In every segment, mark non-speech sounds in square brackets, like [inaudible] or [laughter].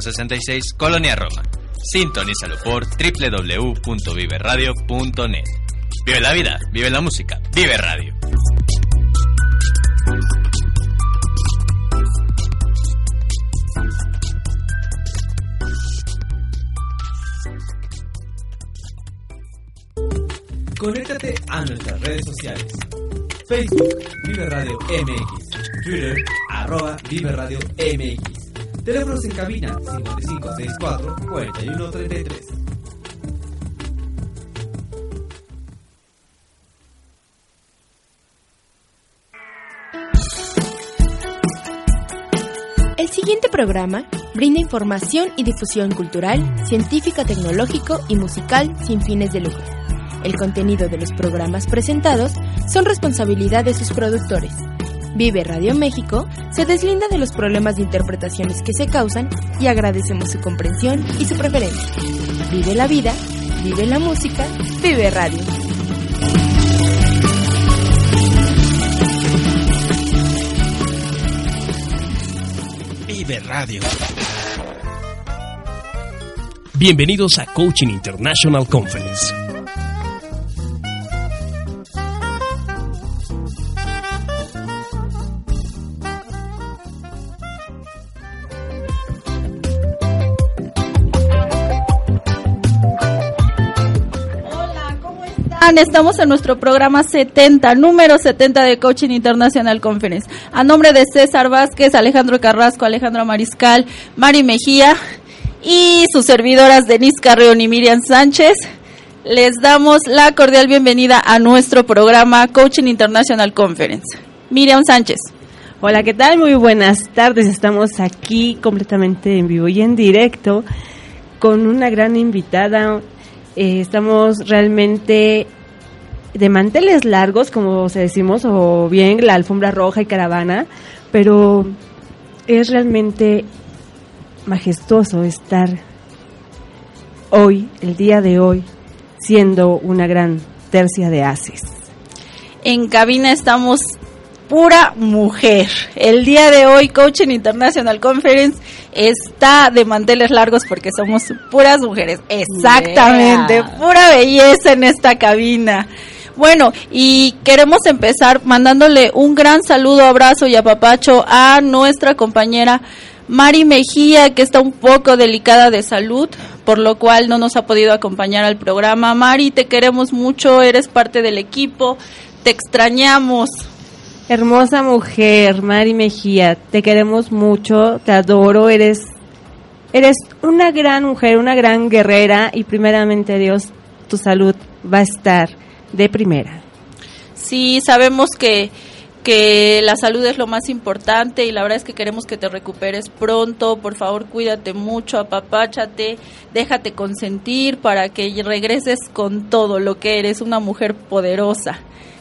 66, Colonia Roma. Sintonízalo por www.viveradio.net. Vive la vida, vive la música, vive radio. Conéctate a nuestras redes sociales. Facebook, Vive Radio MX. Twitter, arroba Vive MX. Teléfonos en cabina 5564 4133. El siguiente programa brinda información y difusión cultural, científica, tecnológico y musical sin fines de lucro. El contenido de los programas presentados son responsabilidad de sus productores. Vive Radio México se deslinda de los problemas de interpretaciones que se causan y agradecemos su comprensión y su preferencia. Vive la vida, vive la música, vive radio. Vive Radio. Bienvenidos a Coaching International Conference. Estamos en nuestro programa 70, número 70 de Coaching International Conference. A nombre de César Vázquez, Alejandro Carrasco, Alejandro Mariscal, Mari Mejía y sus servidoras Denise Carreón y Miriam Sánchez, les damos la cordial bienvenida a nuestro programa Coaching International Conference. Miriam Sánchez. Hola, ¿qué tal? Muy buenas tardes. Estamos aquí completamente en vivo y en directo con una gran invitada. Eh, estamos realmente de manteles largos, como se decimos, o bien la alfombra roja y caravana, pero es realmente majestuoso estar hoy, el día de hoy, siendo una gran tercia de haces. En cabina estamos pura mujer. El día de hoy Coaching International Conference está de manteles largos porque somos puras mujeres. Exactamente, pura belleza en esta cabina. Bueno, y queremos empezar mandándole un gran saludo, abrazo y apapacho a nuestra compañera Mari Mejía, que está un poco delicada de salud, por lo cual no nos ha podido acompañar al programa. Mari, te queremos mucho, eres parte del equipo, te extrañamos. Hermosa mujer, Mari Mejía, te queremos mucho, te adoro, eres eres una gran mujer, una gran guerrera y primeramente Dios, tu salud va a estar de primera. Sí, sabemos que, que la salud es lo más importante y la verdad es que queremos que te recuperes pronto. Por favor, cuídate mucho, apapáchate, déjate consentir para que regreses con todo lo que eres, una mujer poderosa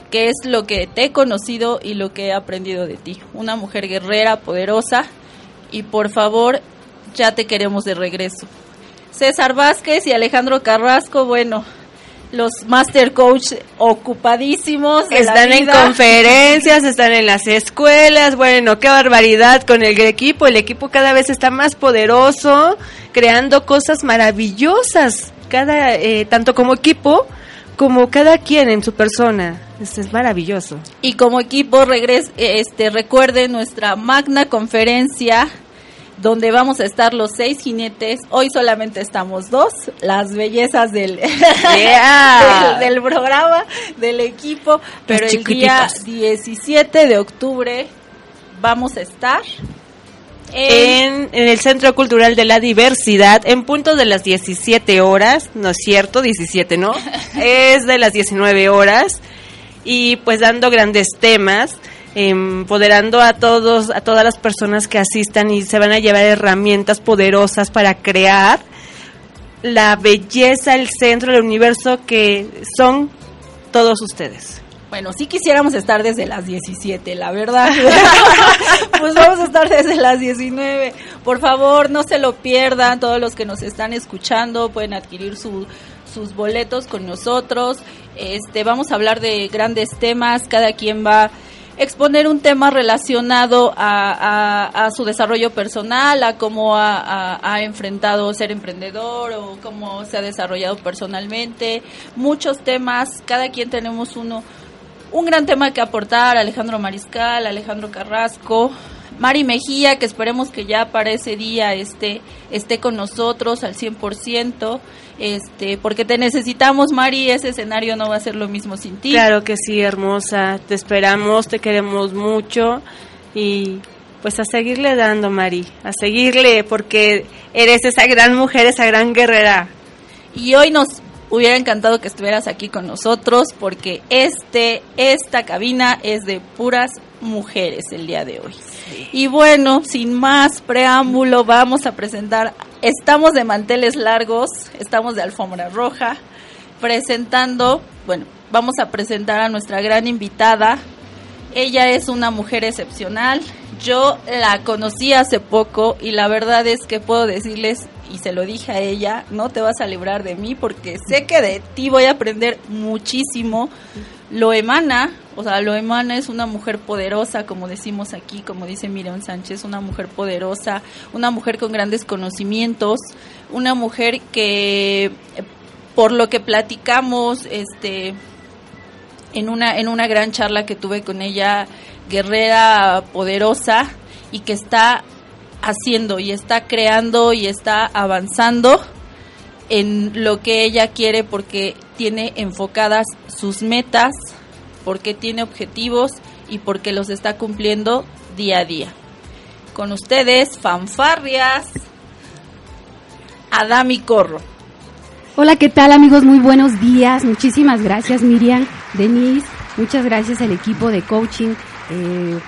que es lo que te he conocido y lo que he aprendido de ti. Una mujer guerrera, poderosa y por favor, ya te queremos de regreso. César Vázquez y Alejandro Carrasco, bueno, los Master Coach ocupadísimos. están en conferencias, están en las escuelas. Bueno, qué barbaridad con el equipo. El equipo cada vez está más poderoso, creando cosas maravillosas. Cada, eh, tanto como equipo como cada quien en su persona. Esto es maravilloso. Y como equipo, regres, este, recuerden nuestra magna conferencia donde vamos a estar los seis jinetes. Hoy solamente estamos dos, las bellezas del, [laughs] del, programa, del equipo, pero el día 17 de octubre vamos a estar en, en, el Centro Cultural de la Diversidad en punto de las 17 horas, no es cierto, 17 no, [laughs] es de las 19 horas. Y pues dando grandes temas empoderando a todos, a todas las personas que asistan y se van a llevar herramientas poderosas para crear la belleza, el centro del universo que son todos ustedes. Bueno, sí quisiéramos estar desde las 17, la verdad. [laughs] pues vamos a estar desde las 19. Por favor, no se lo pierdan. Todos los que nos están escuchando pueden adquirir su, sus boletos con nosotros. Este, vamos a hablar de grandes temas. Cada quien va exponer un tema relacionado a, su desarrollo personal, a cómo ha, ha, enfrentado ser emprendedor o cómo se ha desarrollado personalmente. Muchos temas, cada quien tenemos uno, un gran tema que aportar, Alejandro Mariscal, Alejandro Carrasco, Mari Mejía, que esperemos que ya para ese día esté, esté con nosotros al 100%, este, porque te necesitamos, Mari, ese escenario no va a ser lo mismo sin ti. Claro que sí, hermosa, te esperamos, te queremos mucho y pues a seguirle dando, Mari, a seguirle, porque eres esa gran mujer, esa gran guerrera. Y hoy nos hubiera encantado que estuvieras aquí con nosotros, porque este, esta cabina es de puras mujeres el día de hoy. Y bueno, sin más preámbulo, vamos a presentar, estamos de manteles largos, estamos de alfombra roja, presentando, bueno, vamos a presentar a nuestra gran invitada. Ella es una mujer excepcional. Yo la conocí hace poco y la verdad es que puedo decirles, y se lo dije a ella, no te vas a librar de mí porque sé que de ti voy a aprender muchísimo. Lo emana, o sea, lo emana es una mujer poderosa, como decimos aquí, como dice Miriam Sánchez, una mujer poderosa, una mujer con grandes conocimientos, una mujer que por lo que platicamos este en una en una gran charla que tuve con ella, guerrera poderosa y que está haciendo y está creando y está avanzando en lo que ella quiere porque tiene enfocadas sus metas, porque tiene objetivos y porque los está cumpliendo día a día. Con ustedes, fanfarrias, Adami Corro. Hola, ¿qué tal amigos? Muy buenos días. Muchísimas gracias Miriam, Denise. Muchas gracias al equipo de coaching. Eh,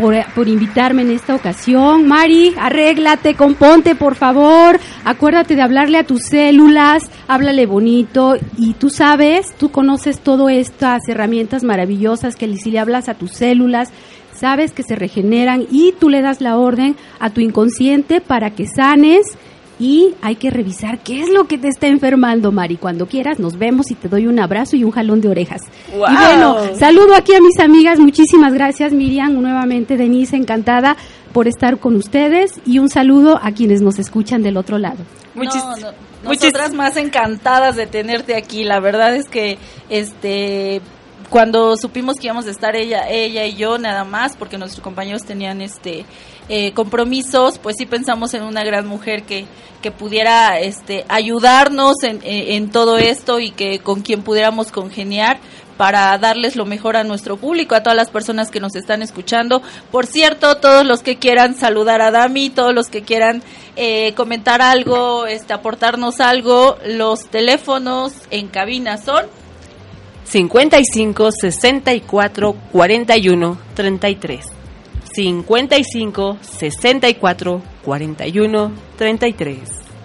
por, invitarme en esta ocasión. Mari, arréglate, componte, por favor. Acuérdate de hablarle a tus células, háblale bonito. Y tú sabes, tú conoces todas estas herramientas maravillosas que si le hablas a tus células, sabes que se regeneran y tú le das la orden a tu inconsciente para que sanes y hay que revisar qué es lo que te está enfermando, Mari. Cuando quieras, nos vemos y te doy un abrazo y un jalón de orejas. Y bueno, saludo aquí a mis amigas. Muchísimas gracias, Miriam. Nuevamente, Denise, encantada por estar con ustedes y un saludo a quienes nos escuchan del otro lado. nosotras más encantadas de tenerte aquí. La verdad es que este cuando supimos que íbamos a estar ella, ella y yo nada más, porque nuestros compañeros tenían este eh, compromisos, pues sí pensamos en una gran mujer que, que pudiera este, ayudarnos en, en, todo esto y que con quien pudiéramos congeniar para darles lo mejor a nuestro público, a todas las personas que nos están escuchando. Por cierto, todos los que quieran saludar a Dami, todos los que quieran eh, comentar algo, este, aportarnos algo, los teléfonos en cabina son 55 64 41 33. 55 64 41 33.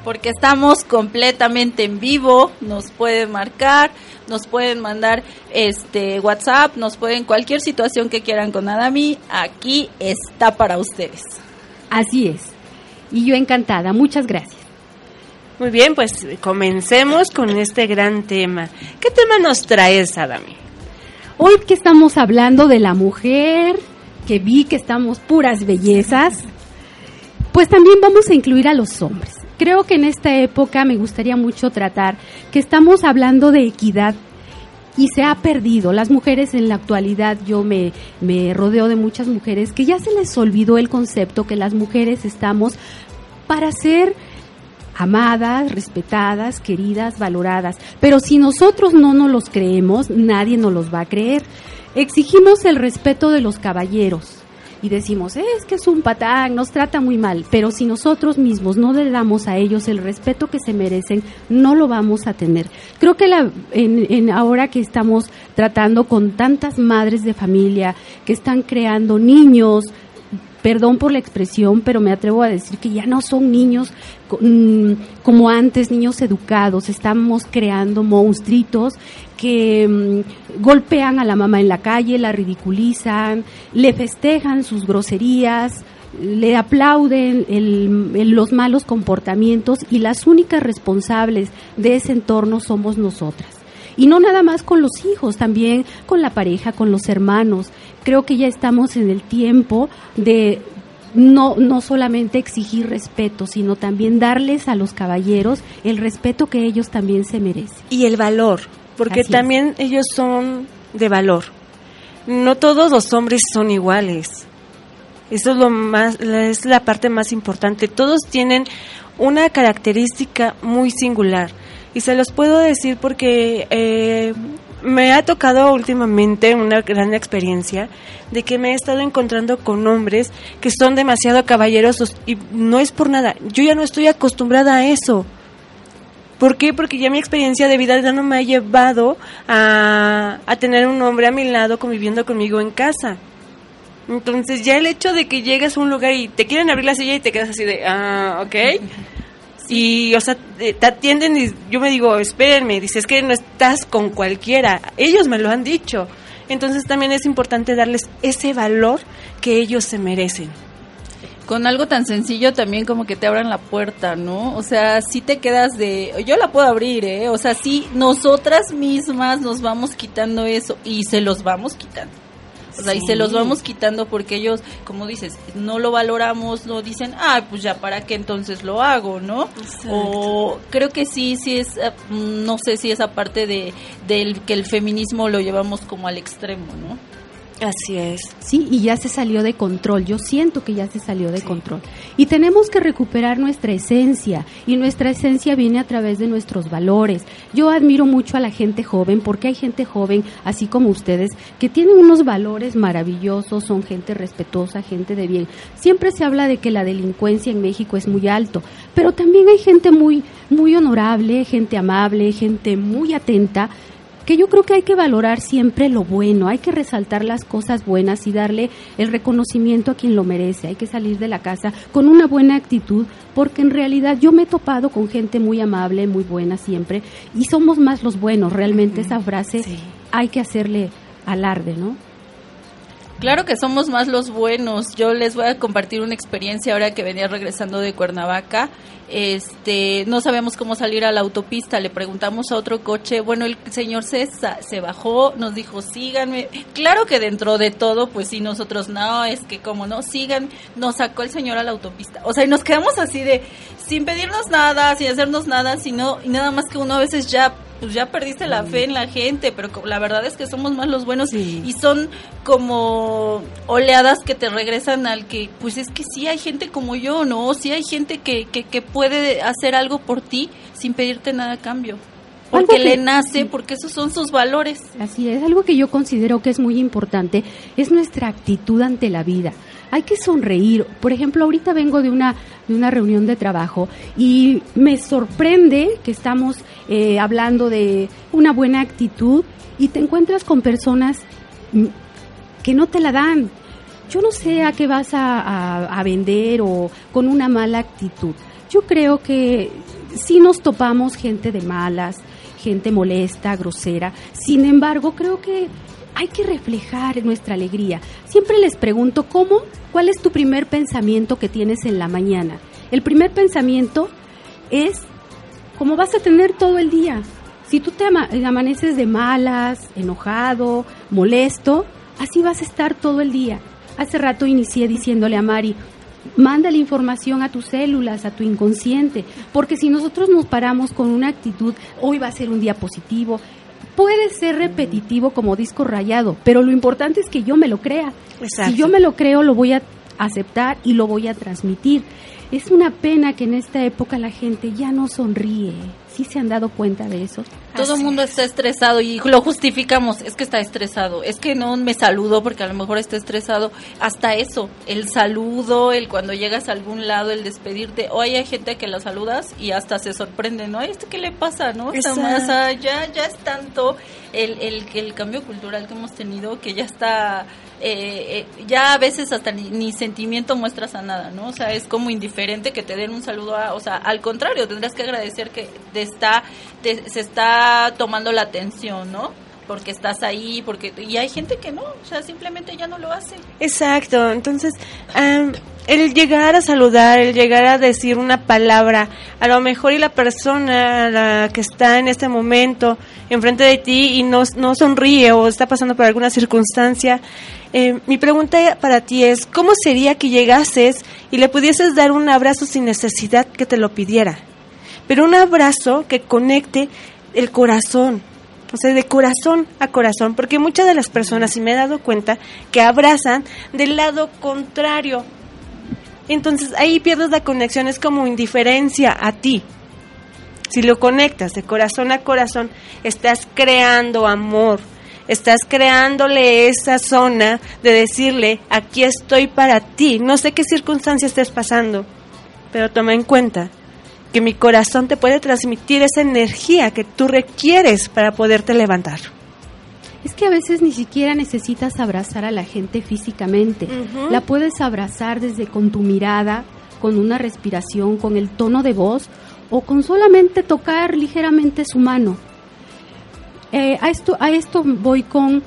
Porque estamos completamente en vivo, nos pueden marcar, nos pueden mandar este WhatsApp, nos pueden cualquier situación que quieran con Adami, aquí está para ustedes. Así es. Y yo encantada, muchas gracias. Muy bien, pues comencemos con este gran tema. ¿Qué tema nos traes, Adami? Hoy que estamos hablando de la mujer, que vi que estamos puras bellezas, pues también vamos a incluir a los hombres. Creo que en esta época me gustaría mucho tratar que estamos hablando de equidad y se ha perdido. Las mujeres en la actualidad, yo me, me rodeo de muchas mujeres que ya se les olvidó el concepto que las mujeres estamos para ser amadas, respetadas, queridas, valoradas. Pero si nosotros no nos los creemos, nadie nos los va a creer. Exigimos el respeto de los caballeros y decimos, es que es un patán, nos trata muy mal, pero si nosotros mismos no le damos a ellos el respeto que se merecen, no lo vamos a tener. Creo que la, en ahora que estamos tratando con tantas madres de familia que están creando niños, perdón por la expresión, pero me atrevo a decir que ya no son niños mm, como antes, niños educados, estamos creando monstruitos que mm, golpean a la mamá en la calle, la ridiculizan, le festejan sus groserías, le aplauden los malos comportamientos y las únicas responsables de ese entorno somos nosotras. Y no nada más con los hijos, también con la pareja, con los hermanos. Creo que ya estamos en el tiempo de no, no solamente exigir respeto, sino también darles a los caballeros el respeto que ellos también se merecen. Y el valor, porque Así es. también ellos son de valor. No todos los hombres son iguales. Eso es lo más, la- es la parte más importante. Todos tienen una característica muy singular. Y se los puedo decir porque eh, me ha tocado últimamente una gran experiencia de que me he estado encontrando con hombres que son demasiado caballerosos y no es por nada. Yo ya no estoy acostumbrada a eso. ¿Por qué? Porque ya mi experiencia de vida ya no me ha llevado a, a tener un hombre a mi lado conviviendo conmigo en casa. Entonces ya el hecho de que llegas a un lugar y te quieren abrir la silla y te quedas así de, ah, ok. Y, o sea, te te atienden y yo me digo, espérenme, dices que no estás con cualquiera. Ellos me lo han dicho. Entonces también es importante darles ese valor que ellos se merecen. con algo tan sencillo también como que te abran la puerta, ¿no? O sea, si te quedas de, yo la puedo abrir, ¿eh? O sea, sí, nosotras mismas nos vamos quitando eso y se los vamos quitando. O sea, y se los vamos quitando porque ellos, como dices, no lo valoramos, no dicen, ah, pues ya para qué entonces lo hago, ¿no? O creo que sí, sí es, eh, no sé si esa parte de del que el feminismo lo llevamos como al extremo, ¿no? Así es. Sí, y ya se salió de control. Yo siento que ya se salió de control. Y tenemos que recuperar nuestra esencia. Y nuestra esencia viene a través de nuestros valores. Yo admiro mucho a la gente joven, porque hay gente joven, así como ustedes, que tienen unos valores maravillosos, son gente respetuosa, gente de bien. Siempre se habla de que la delincuencia en México es muy alto, pero también hay gente muy, muy honorable, gente amable, gente muy atenta que yo creo que hay que valorar siempre lo bueno, hay que resaltar las cosas buenas y darle el reconocimiento a quien lo merece, hay que salir de la casa con una buena actitud, porque en realidad yo me he topado con gente muy amable, muy buena siempre, y somos más los buenos, realmente esa frase Sí. hay que hacerle alarde, ¿no? Claro que somos más los buenos. Yo les voy a compartir una experiencia ahora que venía regresando de Cuernavaca. Este, no sabíamos cómo salir a la autopista. Le preguntamos a otro coche. Bueno, el señor se, se bajó, nos dijo, síganme. Claro que dentro de todo, pues sí, nosotros, no, es que como no, sigan. Nos sacó el señor a la autopista. O sea, y nos quedamos así de, sin pedirnos nada, sin hacernos nada, sino, y nada más que uno a veces ya pues ya perdiste la fe en la gente, pero la verdad es que somos más los buenos Sí. y son como oleadas que te regresan al que, pues es que sí hay gente como yo, ¿no? Sí hay gente que, que, que puede hacer algo por ti sin pedirte nada a cambio. Porque le nace, porque esos son sus valores. Así es, algo que yo considero que es muy importante es nuestra actitud ante la vida. Hay que sonreír. Por ejemplo, ahorita vengo de una, de una reunión de trabajo y me sorprende que estamos eh, hablando de una buena actitud y te encuentras con personas que no te la dan. Yo no sé a qué vas a, a- a vender o con una mala actitud. Yo creo que sí nos topamos gente de malas, gente molesta, grosera. Sin embargo, creo que hay que reflejar nuestra alegría. Siempre les pregunto, ¿cómo? ¿Cuál es tu primer pensamiento que tienes en la mañana? El primer pensamiento es como vas a tener todo el día. Si tú te ama- amaneces de malas, enojado, molesto, así vas a estar todo el día. Hace rato inicié diciéndole a Mari, manda la información a tus células, a tu inconsciente, porque si nosotros nos paramos con una actitud, hoy va a ser un día positivo, puede ser repetitivo como disco rayado, pero lo importante es que yo me lo crea. Exacto. Si yo me lo creo, lo voy a aceptar y lo voy a transmitir. Es una pena que en esta época la gente ya no sonríe. ¿Sí se han dado cuenta de eso? Todo el mundo está estresado y lo justificamos, es que está estresado, es que no me saludó porque a lo mejor está estresado. Hasta eso, el saludo, el cuando llegas a algún lado, el despedirte. O hay gente que lo saludas y hasta se sorprende, ¿no? Ay, ¿Esto qué le pasa, no? Más, ah, ya, ya es tanto el, el, el cambio cultural que hemos tenido que ya está, eh, eh, ya a veces hasta ni, ni sentimiento muestras a nada, ¿no? O sea, es como indiferente que te den un saludo, a, o sea, al contrario, tendrás que agradecer que te está, te- se está tomando la atención, ¿no? Porque estás ahí, porque y hay gente que no, o sea, simplemente ya no lo hace. Exacto, entonces el llegar a saludar, el llegar a decir una palabra, a lo mejor y la persona la que está en este momento enfrente de ti y no, no sonríe o está pasando por alguna circunstancia, eh, mi pregunta para ti es, ¿cómo sería que llegases y le pudieses dar un abrazo sin necesidad que te lo pidiera? Pero un abrazo que conecte el corazón, o sea, de corazón a corazón, porque muchas de las personas, y me he dado cuenta, que abrazan del lado contrario, entonces ahí pierdes la conexión, es como indiferencia a ti. Si lo conectas de corazón a corazón, estás creando amor, estás creándole esa zona de decirle, aquí estoy para ti, no sé qué circunstancia estés pasando, pero toma en cuenta que mi corazón te puede transmitir esa energía que tú requieres para poderte levantar. Es que a veces ni siquiera necesitas abrazar a la gente físicamente. La puedes abrazar desde con tu mirada, con una respiración, con el tono de voz o con solamente tocar ligeramente su mano. Eh, a, esto, a esto voy con,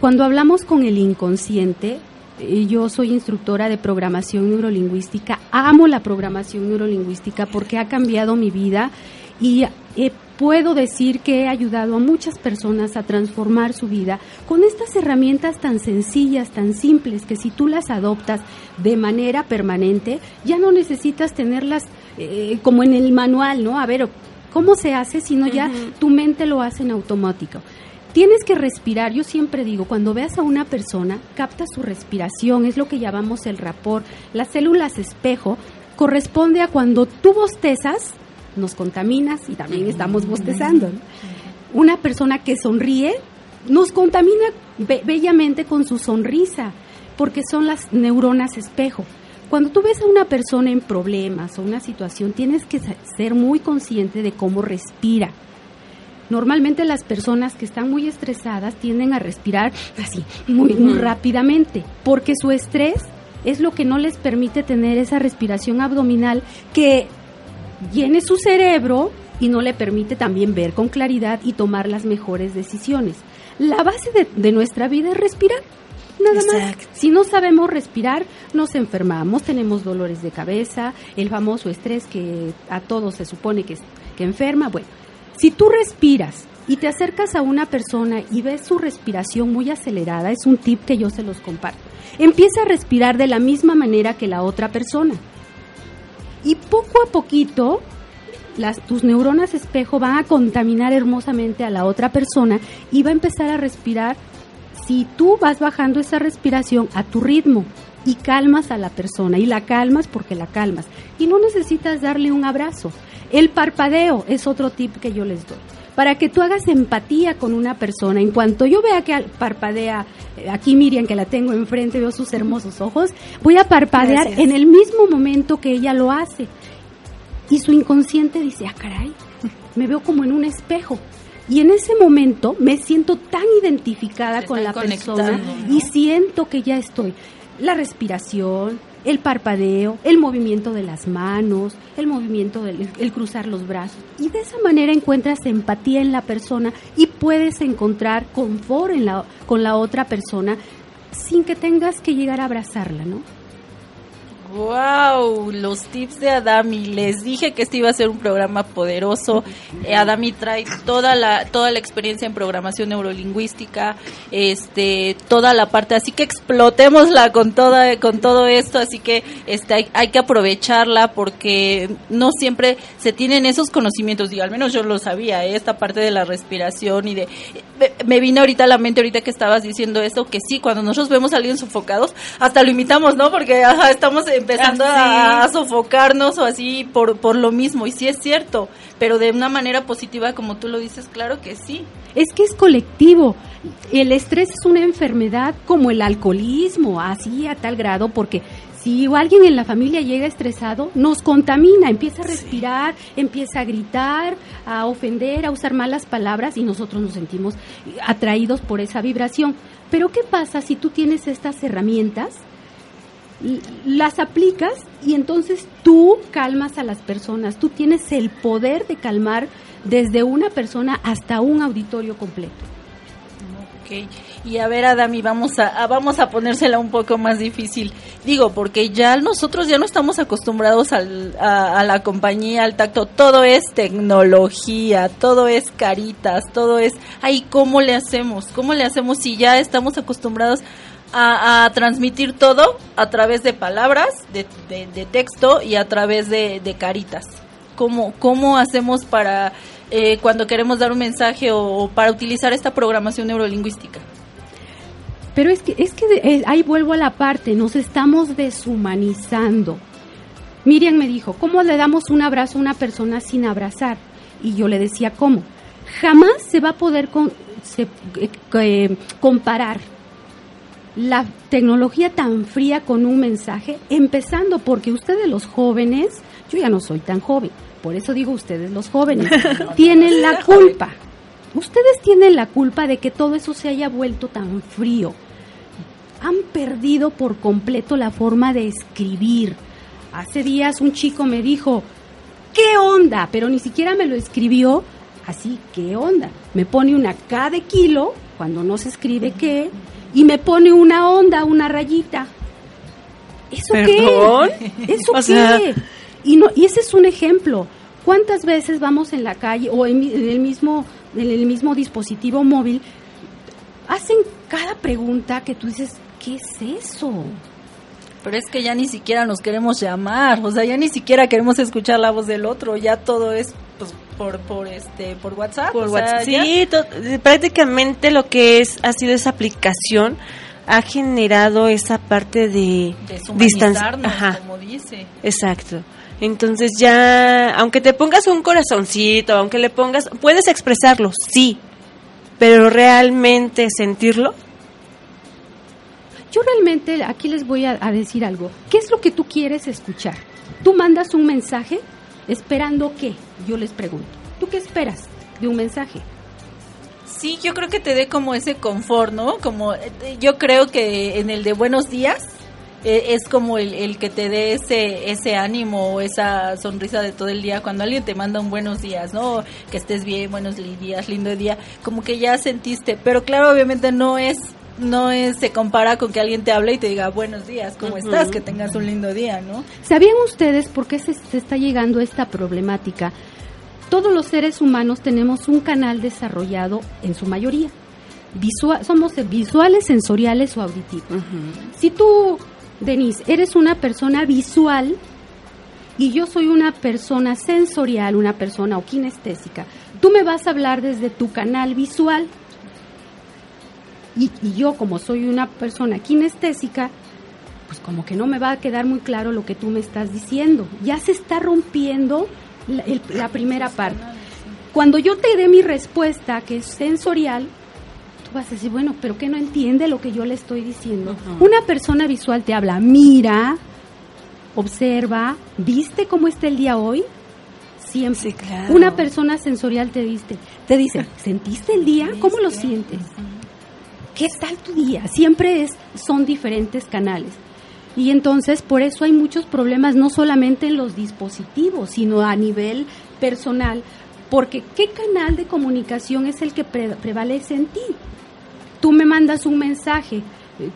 cuando hablamos con el inconsciente, yo soy instructora de programación neurolingüística, amo la programación neurolingüística porque ha cambiado mi vida y he puedo decir que he ayudado a muchas personas a transformar su vida con estas herramientas tan sencillas, tan simples, que si tú las adoptas de manera permanente, ya no necesitas tenerlas eh, como en el manual, ¿no? A ver, ¿cómo se hace? Sino ya tu mente lo hace en automático. Tienes que respirar, yo siempre digo, cuando veas a una persona, capta su respiración, es lo que llamamos el rapor. Las células espejo corresponde a cuando tú bostezas, nos contaminas y también estamos bostezando. Una persona que sonríe nos contamina bellamente con su sonrisa, porque son las neuronas espejo. Cuando tú ves a una persona en problemas o una situación, tienes que ser muy consciente de cómo respira. Normalmente las personas que están muy estresadas tienden a respirar así, muy, muy rápidamente, porque su estrés es lo que no les permite tener esa respiración abdominal que llene su cerebro y no le permite también ver con claridad y tomar las mejores decisiones. La base de, nuestra vida es respirar. Nada más. Si no sabemos respirar, nos enfermamos, tenemos dolores de cabeza, el famoso estrés que a todos se supone que, que enferma. Bueno, si tú respiras y te acercas a una persona y ves su respiración muy acelerada, es un tip que yo se los comparto. Empieza a respirar de la misma manera que la otra persona. Y poco a poquito, las, tus neuronas espejo van a contaminar hermosamente a la otra persona y va a empezar a respirar si tú vas bajando esa respiración a tu ritmo y calmas a la persona y la calmas porque la calmas y no necesitas darle un abrazo. El parpadeo es otro tip que yo les doy para que tú hagas empatía con una persona. En cuanto yo vea que parpadea, eh, aquí Miriam que la tengo enfrente, veo sus hermosos ojos, voy a parpadear en el mismo momento que ella lo hace. Y su inconsciente dice, ah, caray, me veo como en un espejo. Y en ese momento me siento tan identificada con la persona y siento que ya estoy. La respiración, el parpadeo, el movimiento de las manos, el movimiento del el cruzar los brazos. Y de esa manera encuentras empatía en la persona y puedes encontrar confort en la, con la otra persona sin que tengas que llegar a abrazarla, ¿no? Wow, los tips de Adami. Les dije que este iba a ser un programa poderoso. Eh, Adami trae toda la toda la experiencia en programación neurolingüística, este, toda la parte, así que explotémosla con toda con todo esto, así que este hay, que aprovecharla porque no siempre se tienen esos conocimientos, y al menos yo lo sabía, eh, esta parte de la respiración y de me, vino ahorita a la mente ahorita que estabas diciendo esto que sí, cuando nosotros vemos a alguien sofocados, hasta lo imitamos, ¿no? Porque estamos empezando ah, a, sofocarnos o así por, por lo mismo. Y sí es cierto, pero de una manera positiva, como tú lo dices, claro que sí. Es que es colectivo. El estrés es una enfermedad como el alcoholismo, así a tal grado, porque si alguien en la familia llega estresado, nos contamina, empieza a respirar, empieza a gritar, a ofender, a usar malas palabras y nosotros nos sentimos atraídos por esa vibración. Pero ¿qué pasa si tú tienes estas herramientas? Las aplicas y entonces tú calmas a las personas, tú tienes el poder de calmar desde una persona hasta un auditorio completo. Ok, y a ver Adami, vamos a, vamos a ponérsela un poco más difícil. Digo, porque ya nosotros ya no estamos acostumbrados al, a, la compañía, al tacto. Todo es tecnología, todo es caritas, todo es... Ay, ¿cómo le hacemos? ¿Cómo le hacemos si ya estamos acostumbrados a transmitir todo a través de palabras, de, texto y a través de, caritas? ¿Cómo, ¿Cómo hacemos para eh, cuando queremos dar un mensaje o, para utilizar esta programación neurolingüística. Pero es que, es que eh, ahí vuelvo a la parte, nos estamos deshumanizando. Miriam me dijo, ¿cómo le damos un abrazo a una persona sin abrazar? Y yo le decía, ¿cómo? Jamás se va a poder con, se, eh, comparar la tecnología tan fría con un mensaje, empezando porque ustedes los jóvenes, yo ya no soy tan joven, por eso digo ustedes los jóvenes, [laughs] tienen la culpa. Ustedes tienen la culpa de que todo eso se haya vuelto tan frío. Han perdido por completo la forma de escribir. Hace días un chico me dijo, ¿qué onda? Pero ni siquiera me lo escribió así, ¿qué onda? Me pone una K de kilo, cuando no se escribe qué, y me pone una onda, una rayita. ¿Eso ¿Perdón? qué? ¿Eso [laughs] o qué? Sea... Y, no, y ese es un ejemplo. ¿Cuántas veces vamos en la calle o en, en, el mismo en el mismo dispositivo móvil hacen cada pregunta que tú dices, ¿qué es eso? Pero es que ya ni siquiera nos queremos llamar, o sea, ya ni siquiera queremos escuchar la voz del otro, ya todo es por por este por WhatsApp. Por WhatsApp. Sea, sí, prácticamente lo que es ha sido esa aplicación ha generado esa parte de, de distancia, como dice. Exacto. Entonces ya, aunque te pongas un corazoncito, aunque le pongas, puedes expresarlo, sí, pero realmente sentirlo. Yo realmente aquí les voy a, a, decir algo. ¿Qué es lo que tú quieres escuchar? Tú mandas un mensaje esperando qué? Yo les pregunto. ¿Tú qué esperas de un mensaje? Sí, yo creo que te dé como ese confort, ¿no? Como yo creo que en el de buenos días es como el, el, que te dé ese ese ánimo o esa sonrisa de todo el día cuando alguien te manda un buenos días, ¿no? Que estés bien, buenos días, lindo día, como que ya sentiste, pero claro, obviamente no es no es se compara con que alguien te hable y te diga buenos días, ¿cómo uh -huh. estás? Que tengas un lindo día, ¿no? ¿Sabían ustedes por qué se, se está llegando esta problemática? Todos los seres humanos tenemos un canal desarrollado en su mayoría. Visual, somos visuales, sensoriales o auditivos. Uh -huh. Si tú Denise, eres una persona visual y yo soy una persona sensorial, una persona o kinestésica. Tú me vas a hablar desde tu canal visual y, y, yo como soy una persona kinestésica, pues como que no me va a quedar muy claro lo que tú me estás diciendo. Ya se está rompiendo la, el, la primera parte. Cuando yo te dé mi respuesta, que es sensorial, tú vas a decir, bueno, pero que no entiende lo que yo le estoy diciendo. Uh -huh. Una persona visual te habla, mira, observa, ¿viste cómo está el día hoy? Siempre. Sí, claro. Una persona sensorial te dice, te dice, [laughs] ¿sentiste el día? ¿Cómo lo sientes? ¿Qué tal tu día? Siempre es, son diferentes canales. Y entonces por eso hay muchos problemas, no solamente en los dispositivos, sino a nivel personal, porque ¿qué canal de comunicación es el que pre prevalece en ti? Tú me mandas un mensaje eh,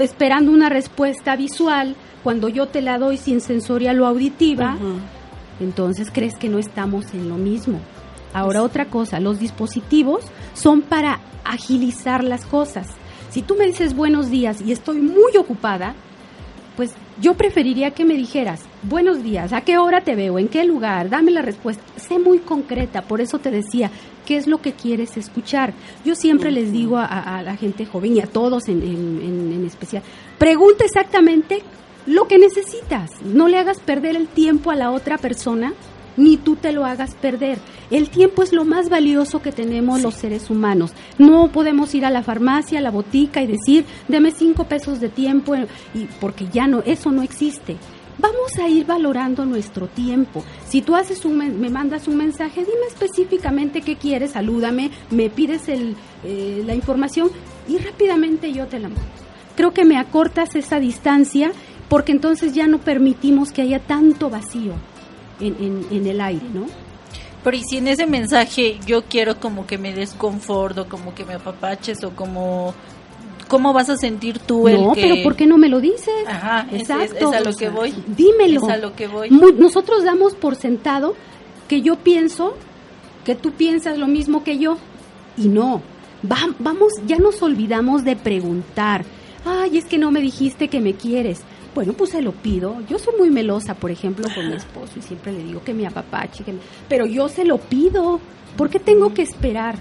esperando una respuesta visual, cuando yo te la doy sin sensorial o auditiva, uh -huh. entonces crees que no estamos en lo mismo. Ahora otra cosa, los dispositivos son para agilizar las cosas. Si tú me dices buenos días y estoy muy ocupada, pues yo preferiría que me dijeras, buenos días, ¿a qué hora te veo? ¿En qué lugar? Dame la respuesta. Sé muy concreta, por eso te decía, ¿qué es lo que quieres escuchar? Yo siempre les digo a, a, la gente joven y a todos en, en, en especial, pregunta exactamente lo que necesitas. No le hagas perder el tiempo a la otra persona ni tú te lo hagas perder. El tiempo es lo más valioso que tenemos sí. los seres humanos. No podemos ir a la farmacia, a la botica y decir, deme cinco pesos de tiempo, y porque ya no, eso no existe. Vamos a ir valorando nuestro tiempo. Si tú haces un, me mandas un mensaje, dime específicamente qué quieres, salúdame, me pides el, eh, la información y rápidamente yo te la mando. Creo que me acortas esa distancia porque entonces ya no permitimos que haya tanto vacío en, en, en el aire, ¿no? Pero y si en ese mensaje yo quiero como que me desconforto, como que me apapaches o como ¿cómo vas a sentir tú el No, que pero ¿por qué no me lo dices? Ajá, es- es- Exacto. es a lo que voy. Dímelo. Es a lo que voy. Nosotros damos por sentado que yo pienso que tú piensas lo mismo que yo. Y no. Va- vamos, ya nos olvidamos de preguntar. Ay, es que no me dijiste que me quieres. Bueno, pues se lo pido. Yo soy muy melosa, por ejemplo, con mi esposo y siempre le digo que me apapache. que Pero yo se lo pido. ¿Por qué tengo que esperar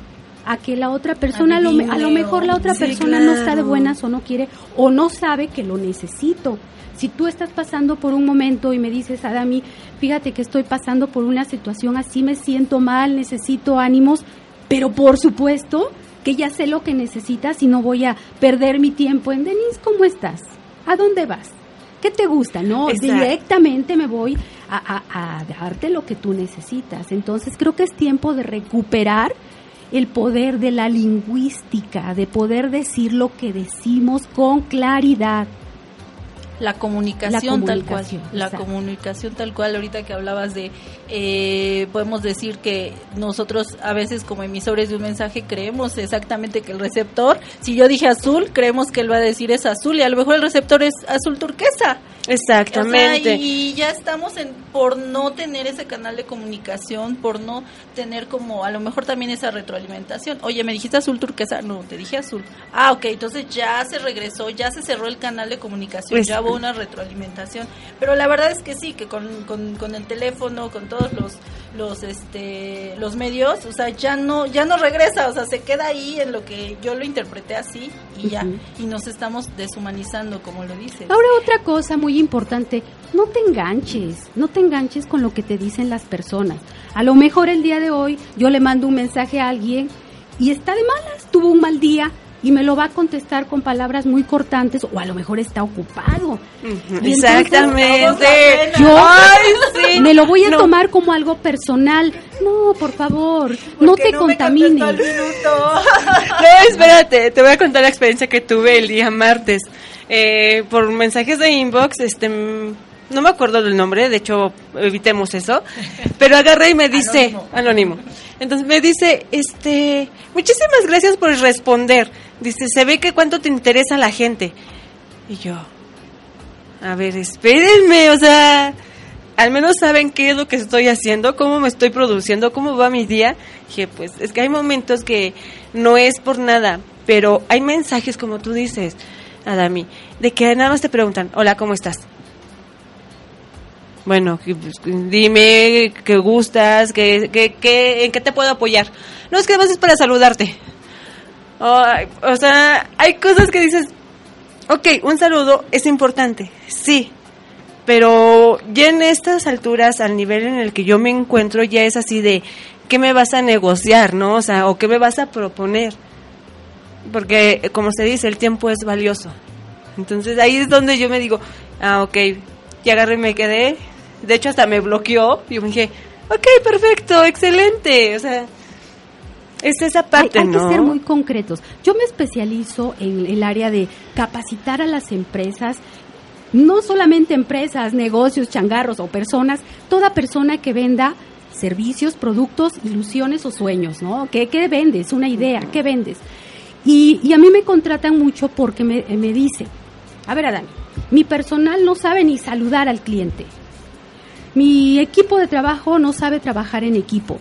a que la otra persona, a lo, a lo mejor la otra sí, persona no está de buenas o no quiere o no sabe que lo necesito? Si tú estás pasando por un momento y me dices, Adami, fíjate que estoy pasando por una situación así, me siento mal, necesito ánimos, pero por supuesto que ya sé lo que necesitas y no voy a perder mi tiempo en Denise, ¿cómo estás? ¿A dónde vas? ¿Qué te gusta? No, Exacto. directamente me voy a, a- a darte lo que tú necesitas. Entonces creo que es tiempo de recuperar el poder de la lingüística, de poder decir lo que decimos con claridad. La comunicación, La tal cual. La comunicación tal cual. Ahorita que hablabas de, eh, podemos decir que nosotros a veces como emisores de un mensaje creemos exactamente que el receptor, si yo dije azul, creemos que él va a decir es azul y a lo mejor el receptor es azul turquesa. Exactamente. O sea, y ya estamos en por no tener ese canal de comunicación, por no tener como a lo mejor también esa retroalimentación. Oye, me dijiste azul turquesa, no, te dije azul. Ah, ok, entonces ya se regresó, ya se cerró el canal de comunicación, ya hubo una retroalimentación. Pero la verdad es que sí, que con, con, con el teléfono, con todos los los este los medios, o sea, ya no ya no regresa, o sea, se queda ahí en lo que yo lo interpreté así y ya y nos estamos deshumanizando, como lo dices. Ahora otra cosa muy importante, no te enganches, no te enganches con lo que te dicen las personas. A lo mejor el día de hoy yo le mando un mensaje a alguien y está de malas, tuvo un mal día y me lo va a contestar con palabras muy cortantes o a lo mejor está ocupado. Ujú, Y entonces, Exactamente. Yo Ay, sí. me lo voy a No. tomar como algo personal. No, por favor, no ¿Por qué te me contamines. [laughs] No, espérate, te voy a contar la experiencia que tuve el día martes. Eh, por mensajes de inbox, este, mm, no me acuerdo del nombre, de hecho, evitemos eso, pero agarré y me dice, anónimo. Entonces me dice, este, muchísimas gracias por responder. Dice, se ve que cuánto te interesa la gente. Y yo, a ver, espérenme, o sea, al menos saben qué es lo que estoy haciendo, cómo me estoy produciendo, cómo va mi día. Dije, pues es que hay momentos que no es por nada, pero hay mensajes como tú dices, Adami, de que nada más te preguntan, hola, ¿cómo estás? Bueno, pues, dime qué gustas, qué, qué, qué- en qué te puedo apoyar. No, es que además es para saludarte. Ay, o sea, hay cosas que dices, ok, un saludo es importante, sí, pero ya en estas alturas, al nivel en el que yo me encuentro, ya es así de, ¿qué me vas a negociar, no? O sea, o qué me vas a proponer. Porque, como se dice, el tiempo es valioso. Entonces ahí es donde yo me digo, ah, ok, ya agarré y me quedé. De hecho, hasta me bloqueó. Y yo me dije, ok, perfecto, excelente. O sea, es esa Hay, parte, hay ¿no? que ser muy concretos. Yo me especializo en el área de capacitar a las empresas, no solamente empresas, negocios, changarros o personas, toda persona que venda servicios, productos, ilusiones o sueños, ¿no? ¿Qué, qué vendes? Una idea, ¿qué vendes? Y, y a mí me contratan mucho porque me, me dice, a ver Adán, mi personal no sabe ni saludar al cliente. Mi equipo de trabajo no sabe trabajar en equipo.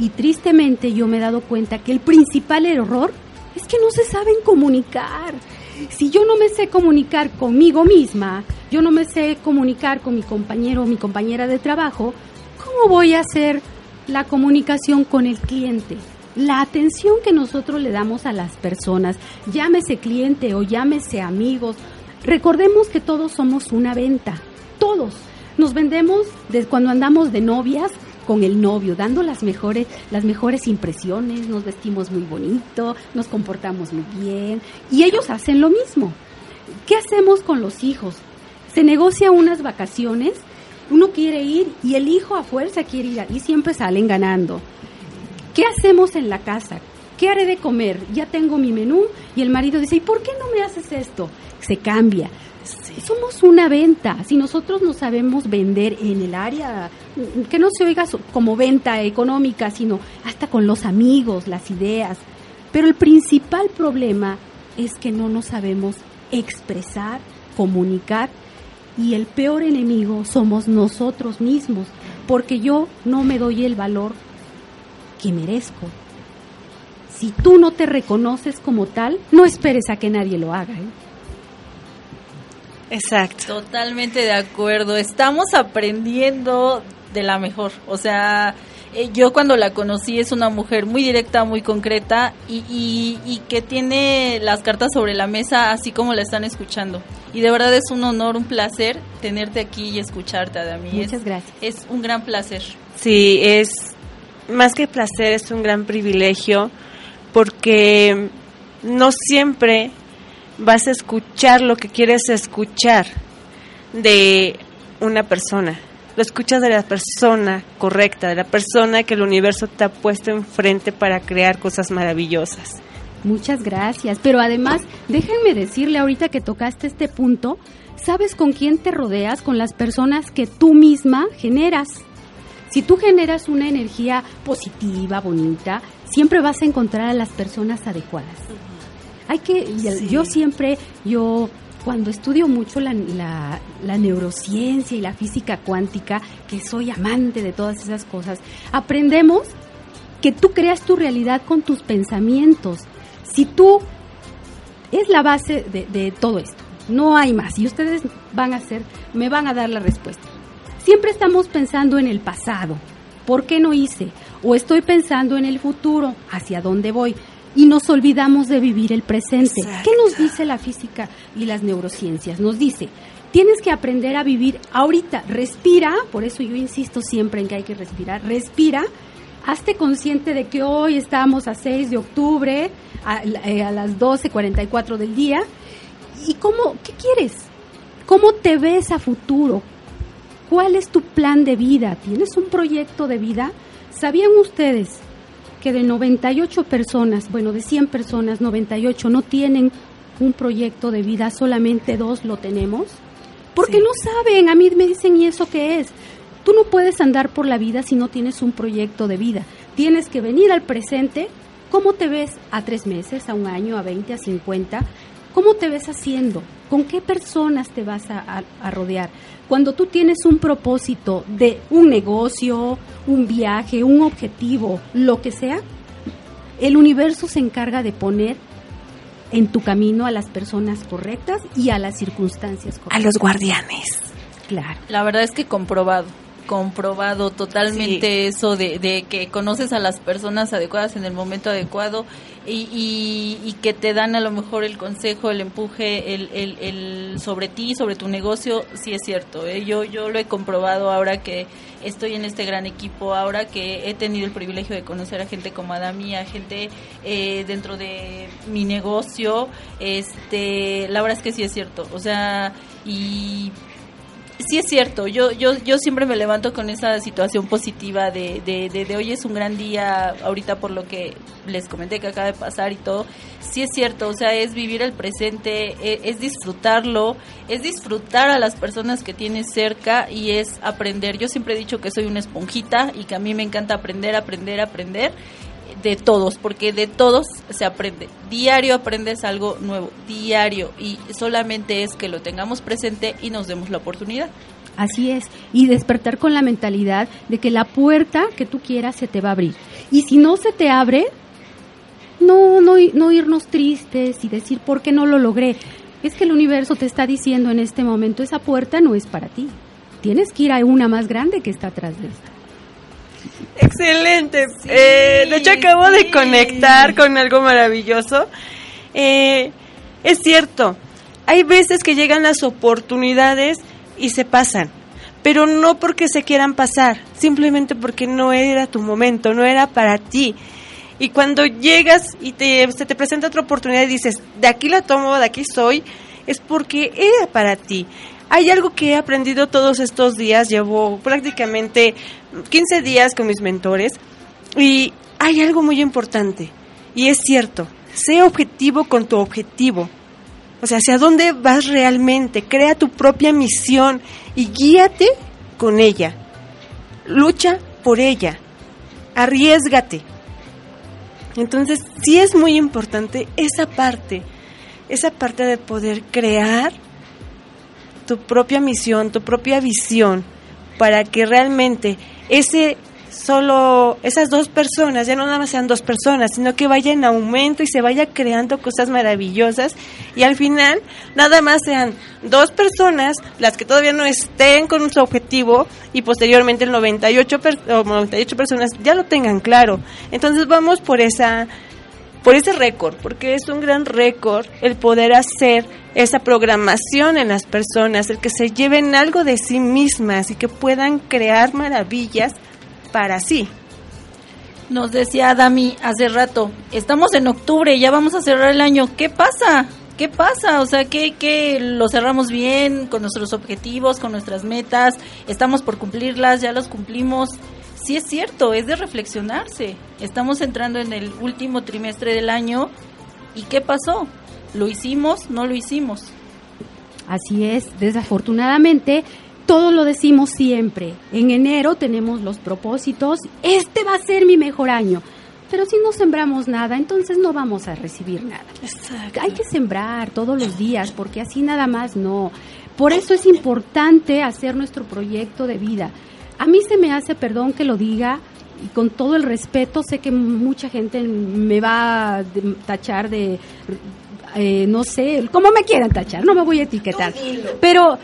Y tristemente yo me he dado cuenta que el principal error es que no se saben comunicar. Si yo no me sé comunicar conmigo misma, yo no me sé comunicar con mi compañero o mi compañera de trabajo, ¿cómo voy a hacer la comunicación con el cliente? La atención que nosotros le damos a las personas, llámese cliente o llámese amigos, recordemos que todos somos una venta, todos. Nos vendemos desde cuando andamos de novias con el novio, dando las mejores, las mejores impresiones, nos vestimos muy bonito, nos comportamos muy bien y ellos hacen lo mismo. ¿Qué hacemos con los hijos? Se negocia unas vacaciones, uno quiere ir y el hijo a fuerza quiere ir y siempre salen ganando. ¿Qué hacemos en la casa? ¿Qué haré de comer? Ya tengo mi menú y el marido dice, ¿y por qué no me haces esto? Se cambia. Somos una venta. Si nosotros no sabemos vender en el área, que no se oiga como venta económica, sino hasta con los amigos, las ideas. Pero el principal problema es que no nos sabemos expresar, comunicar y el peor enemigo somos nosotros mismos, porque yo no me doy el valor que merezco. Si tú no te reconoces como tal, no esperes a que nadie lo haga. ¿eh? Exacto. Totalmente de acuerdo. Estamos aprendiendo de la mejor. O sea, eh, yo cuando la conocí es una mujer muy directa, muy concreta y, y, y que tiene las cartas sobre la mesa así como la están escuchando. Y de verdad es un honor, un placer tenerte aquí y escucharte, Adami. Muchas Es- gracias. Es un gran placer. Sí, es más que placer, es un gran privilegio porque no siempre vas a escuchar lo que quieres escuchar de una persona. Lo escuchas de la persona correcta, de la persona que el universo te ha puesto enfrente para crear cosas maravillosas. Muchas gracias. Pero además, déjenme decirle ahorita que tocaste este punto, ¿sabes con quién te rodeas? Con las personas que tú misma generas. Si tú generas una energía positiva, bonita, siempre vas a encontrar a las personas adecuadas. Hay que, yo siempre, yo cuando estudio mucho la, la- la neurociencia y la física cuántica, que soy amante de todas esas cosas, aprendemos que tú creas tu realidad con tus pensamientos. Si tú es la base de, de todo esto, no hay más. Y ustedes van a hacer, me van a dar la respuesta. Siempre estamos pensando en el pasado. ¿Por qué no hice? O estoy pensando en el futuro, hacia dónde voy. Y nos olvidamos de vivir el presente. ¿Qué nos dice la física y las neurociencias? Nos dice, tienes que aprender a vivir ahorita. Respira, por eso yo insisto siempre en que hay que respirar. Respira, hazte consciente de que hoy estamos a 6 de octubre, a, eh, a las 12.44 del día. ¿Y cómo, qué quieres? ¿Cómo te ves a futuro? ¿Cuál es tu plan de vida? ¿Tienes un proyecto de vida? ¿Sabían ustedes que de 98 personas, bueno, de 100 personas, 98 no tienen un proyecto de vida, solamente dos lo tenemos? Porque Sí. no saben, a mí me dicen, ¿y eso qué es? Tú no puedes andar por la vida si no tienes un proyecto de vida. Tienes que venir al presente. ¿Cómo te ves a tres meses, a un año, a 20, a 50? ¿Cómo te ves haciendo? ¿Con qué personas te vas a, a- a rodear? Cuando tú tienes un propósito de un negocio, un viaje, un objetivo, lo que sea, el universo se encarga de poner en tu camino a las personas correctas y a las circunstancias A correctas. los guardianes. Claro. La verdad es que comprobado, comprobado totalmente eso de, de que conoces a las personas adecuadas en el momento adecuado y, y, y que te dan a lo mejor el consejo, el empuje, el, el, el sobre ti, sobre tu negocio, sí es cierto. ¿eh? Yo, yo lo he comprobado ahora que estoy en este gran equipo, ahora que he tenido el privilegio de conocer a gente como Adami, a gente eh, dentro de mi negocio, este, la verdad es que sí es cierto. O sea, y sí es cierto, yo, yo, yo siempre me levanto con esa situación positiva de, de, de, de hoy es un gran día, ahorita por lo que les comenté que acaba de pasar y todo, sí es cierto, o sea, es vivir el presente, es, es disfrutarlo, es disfrutar a las personas que tienes cerca y es aprender. Yo siempre he dicho que soy una esponjita y que a mí me encanta aprender, aprender, aprender de todos, porque de todos se aprende. Diario aprendes algo nuevo, diario, y solamente es que lo tengamos presente y nos demos la oportunidad. Así es, y despertar con la mentalidad de que la puerta que tú quieras se te va a abrir. Y si no se te abre, no, no, no irnos tristes y decir, ¿por qué no lo logré? Es que el universo te está diciendo en este momento, esa puerta no es para ti. Tienes que ir a una más grande que está atrás de esta. Excelente. Eh, de hecho, acabo sí. de conectar con algo maravilloso. Eh, es cierto, hay veces que llegan las oportunidades y se pasan, pero no porque se quieran pasar, simplemente porque no era tu momento, no era para ti. Y cuando llegas y te, se te presenta otra oportunidad y dices, de aquí la tomo, de aquí soy, es porque era para ti. Hay algo que he aprendido todos estos días, llevo prácticamente 15 días con mis mentores y hay algo muy importante y es cierto, sé objetivo con tu objetivo. O sea, hacia dónde vas realmente. Crea tu propia misión y guíate con ella. Lucha por ella. Arriesgate. Entonces, sí es muy importante esa parte, esa parte de poder crear tu propia misión, tu propia visión, para que realmente ese solo esas dos personas, ya no nada más sean dos personas, sino que vaya en aumento y se vaya creando cosas maravillosas y al final nada más sean dos personas las que todavía no estén con su objetivo y posteriormente el 98, per, o 98 personas ya lo tengan claro. Entonces vamos por esa por ese récord, porque es un gran récord el poder hacer esa programación en las personas, el que se lleven algo de sí mismas y que puedan crear maravillas para sí. Nos decía Dami hace rato, estamos en octubre, ya vamos a cerrar el año, ¿qué pasa? ¿Qué pasa? O sea, ¿qué, qué lo cerramos bien con nuestros objetivos, con nuestras metas? ¿Estamos por cumplirlas? ¿Ya los cumplimos? Sí es cierto, es de reflexionarse. Estamos entrando en el último trimestre del año y ¿qué pasó? ¿Lo hicimos? ¿No lo hicimos? Así es, desafortunadamente todo lo decimos siempre. En enero tenemos los propósitos, este va a ser mi mejor año. Pero si no sembramos nada, entonces no vamos a recibir nada. Hay que sembrar todos los días, porque así nada más no. Por eso es importante hacer nuestro proyecto de vida. A mí se me hace, perdón que lo diga, y con todo el respeto, sé que mucha gente me va a tachar de, eh, no sé, como me quieran tachar, no me voy a etiquetar. Pero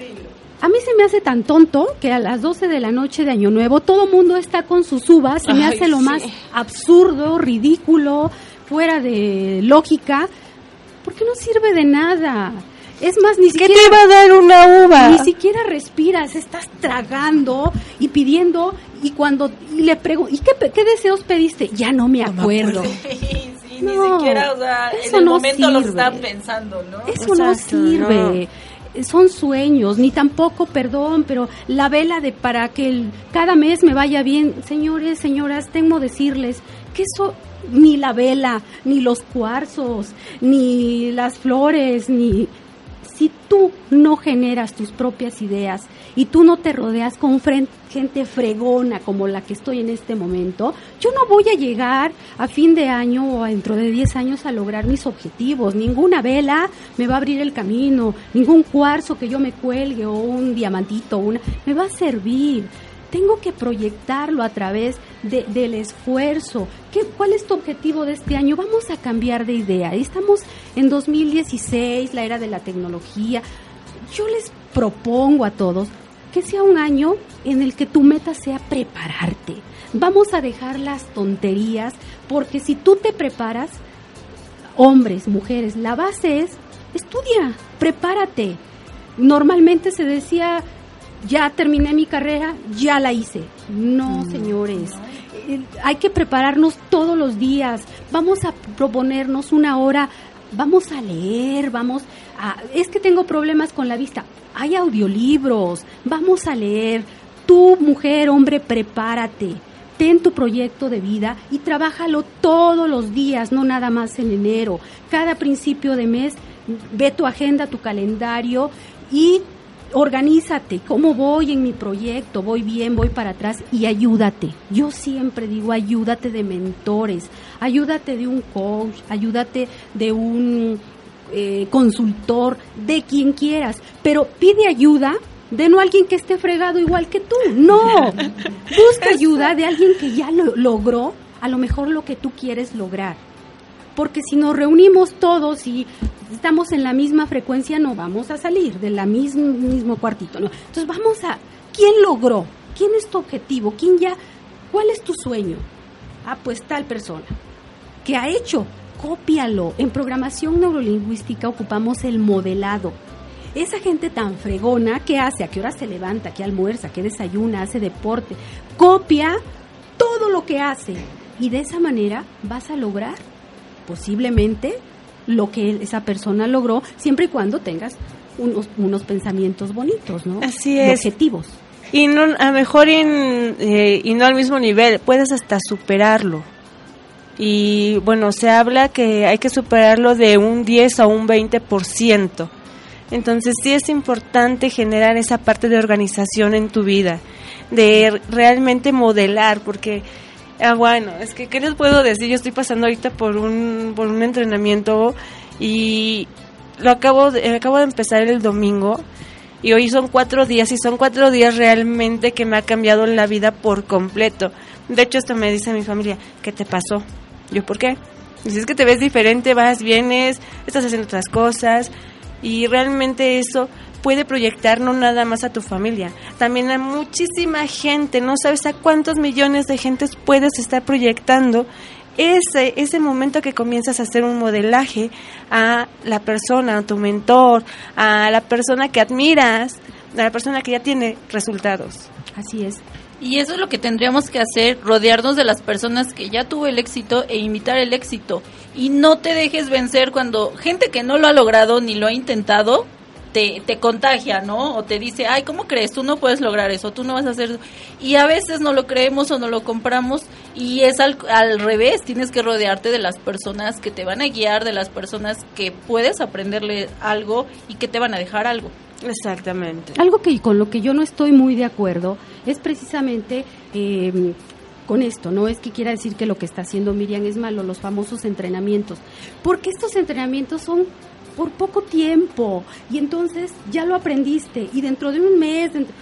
a mí se me hace tan tonto que a las 12 de la noche de Año Nuevo todo mundo está con sus uvas, se me hace lo sí. más absurdo, ridículo, fuera de lógica, porque no sirve de nada. Es más, ni ¿Qué siquiera... te va a dar una uva? Ni siquiera respiras, estás tragando y pidiendo y cuando y le pregunto, ¿y qué, pe- qué deseos pediste? Ya no me acuerdo. [laughs] Sí, sí, No, ni siquiera, o sea, en eso el no momento lo sirve. están pensando, ¿no? Eso no Exacto, sirve. Son sueños, ni tampoco, perdón, pero la vela de para que el- cada mes me vaya bien. Señores, señoras, tengo decirles que eso ni la vela, ni los cuarzos, ni las flores, ni si tú no generas tus propias ideas y tú no te rodeas con gente fregona como la que estoy en este momento, yo no voy a llegar a fin de año o dentro de 10 años a lograr mis objetivos. Ninguna vela me va a abrir el camino, ningún cuarzo que yo me cuelgue o un diamantito, una, me va a servir. Tengo que proyectarlo a través de- del esfuerzo. ¿Qué, ¿Cuál es tu objetivo de este año? Vamos a cambiar de idea. Estamos en 2016, la era de la tecnología. Yo les propongo a todos que sea un año en el que tu meta sea prepararte. Vamos a dejar las tonterías porque si tú te preparas, hombres, mujeres, la base es estudia, prepárate. Normalmente se decía, ya terminé mi carrera, ya la hice. No, señores. Eh, Hay que prepararnos todos los días. Vamos a proponernos una hora. Vamos a leer, vamos a... Es que tengo problemas con la vista. Hay audiolibros. Vamos a leer. Tú, mujer, hombre, prepárate. Ten tu proyecto de vida y trabájalo todos los días, no nada más en enero. Cada principio de mes, ve tu agenda, tu calendario y organízate. ¿Cómo voy en mi proyecto? ¿Voy bien? ¿Voy para atrás? Y ayúdate. Yo siempre digo, ayúdate de mentores, ayúdate de un coach, ayúdate de un eh, consultor, de quien quieras, pero pide ayuda de no alguien que esté fregado igual que tú. No, [laughs] busca ayuda de alguien que ya lo logró a lo mejor lo que tú quieres lograr. Porque si nos reunimos todos y estamos en la misma frecuencia, no vamos a salir del mismo, mismo cuartito. Entonces vamos a, ¿quién logró? ¿Quién es tu objetivo? ¿Quién ya? ¿Cuál es tu sueño? Ah, pues tal persona. ¿Qué ha hecho? Cópialo. En programación neurolingüística ocupamos el modelado. Esa gente tan fregona, ¿qué hace? ¿A qué hora se levanta? ¿Qué almuerza? ¿Qué desayuna? ¿Hace deporte? Copia todo lo que hace. Y de esa manera vas a lograr posiblemente lo que esa persona logró, siempre y cuando tengas unos, unos pensamientos bonitos, ¿no? Así es. Objetivos. Y no, a mejor en, eh, y no al mismo nivel, puedes hasta superarlo. y bueno, se habla que hay que superarlo de un 10 a un 20%. Entonces sí es importante generar esa parte de organización en tu vida, de realmente modelar, porque, ah, bueno, es que, ¿qué les puedo decir? Yo estoy pasando ahorita por un, por un entrenamiento y lo acabo de, acabo de empezar el domingo y hoy son cuatro días y son cuatro días realmente que me ha cambiado la vida por completo. De hecho, esto me dice mi familia, ¿qué te pasó? Yo, ¿por qué? Dices es que te ves diferente, vas, vienes, estás haciendo otras cosas y realmente eso puede proyectar no nada más a tu familia, también a muchísima gente, no sabes a cuántos millones de gentes puedes estar proyectando ese, ese momento que comienzas a hacer un modelaje a la persona, a tu mentor, a la persona que admiras, a la persona que ya tiene resultados. Así es. Y eso es lo que tendríamos que hacer, rodearnos de las personas que ya tuvo el éxito e imitar el éxito. Y no te dejes vencer cuando gente que no lo ha logrado ni lo ha intentado, te, te, contagia, ¿no? O te dice, ay, ¿cómo crees? Tú no puedes lograr eso, tú no vas a hacer eso. Y a veces no lo creemos o no lo compramos y es al, al revés, tienes que rodearte de las personas que te van a guiar, de las personas que puedes aprenderle algo y que te van a dejar algo. Exactamente. Algo que con lo que yo no estoy muy de acuerdo es precisamente eh, con esto, no es que quiera decir que lo que está haciendo Miriam es malo, los famosos entrenamientos, porque estos entrenamientos son por poco tiempo y entonces ya lo aprendiste y dentro de un mes, dentro,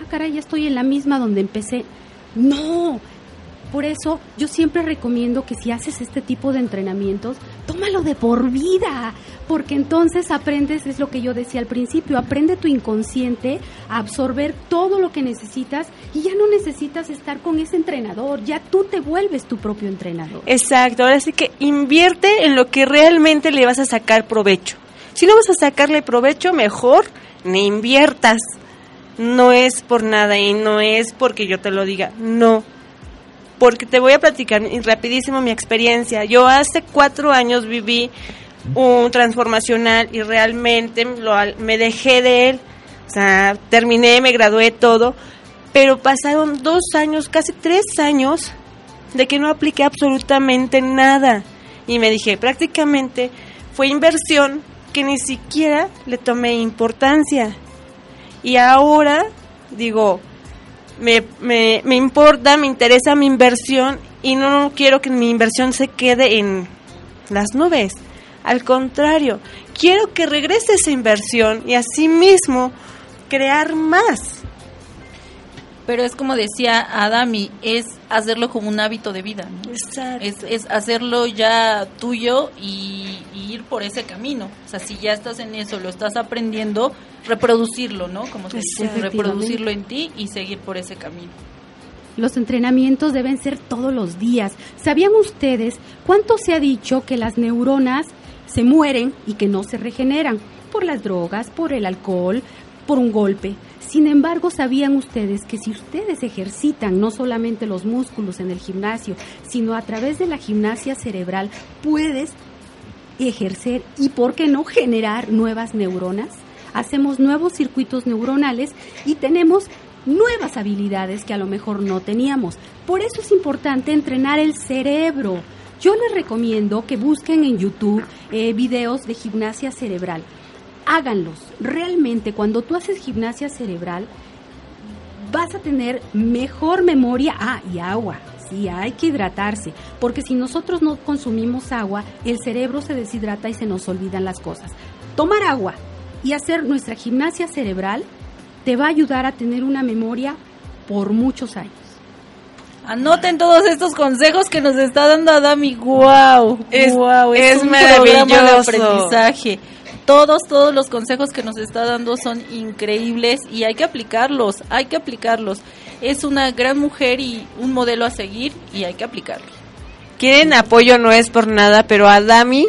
ah caray, ya estoy en la misma donde empecé. No, por eso yo siempre recomiendo que si haces este tipo de entrenamientos, tómalo de por vida, porque entonces aprendes, es lo que yo decía al principio, aprende tu inconsciente a absorber todo lo que necesitas y ya no necesitas estar con ese entrenador, ya tú te vuelves tu propio entrenador. Exacto, ahora sí que invierte en lo que realmente le vas a sacar provecho. Si no vas a sacarle provecho, mejor ni inviertas. No es por nada y no es porque yo te lo diga, no porque te voy a platicar rapidísimo mi experiencia. Yo hace cuatro años viví un transformacional y realmente me dejé de él. O sea, terminé, me gradué todo, pero pasaron dos años, casi tres años, de que no apliqué absolutamente nada. Y me dije, prácticamente fue inversión que ni siquiera le tomé importancia. Y ahora digo, me, me, me importa, me interesa mi inversión y no quiero que mi inversión se quede en las nubes. Al contrario, quiero que regrese esa inversión y asimismo crear más. Pero es como decía Adami, es hacerlo como un hábito de vida. ¿no? Es, es, hacerlo ya tuyo y, y, ir por ese camino. O sea, si ya estás en eso, lo estás aprendiendo, reproducirlo, ¿no? Como se dice, reproducirlo en ti y seguir por ese camino. Los entrenamientos deben ser todos los días. ¿Sabían ustedes cuánto se ha dicho que las neuronas se mueren y que no se regeneran? Por las drogas, por el alcohol, por un golpe. Sin embargo, ¿sabían ustedes que si ustedes ejercitan no solamente los músculos en el gimnasio, sino a través de la gimnasia cerebral, puedes ejercer y, por qué no, generar nuevas neuronas? Hacemos nuevos circuitos neuronales y tenemos nuevas habilidades que a lo mejor no teníamos. Por eso es importante entrenar el cerebro. Yo les recomiendo que busquen en YouTube eh, videos de gimnasia cerebral háganlos. Realmente cuando tú haces gimnasia cerebral vas a tener mejor memoria. Ah, y agua. Sí, hay que hidratarse, porque si nosotros no consumimos agua, el cerebro se deshidrata y se nos olvidan las cosas. Tomar agua y hacer nuestra gimnasia cerebral te va a ayudar a tener una memoria por muchos años. Anoten todos estos consejos que nos está dando Adami. ¡Wow! Es, wow, es, es maravilloso. de aprendizaje todos, todos los consejos que nos está dando son increíbles y hay que aplicarlos, hay que aplicarlos. Es una gran mujer y un modelo a seguir y hay que aplicarlo. Quieren apoyo, no es por nada, pero a Dami,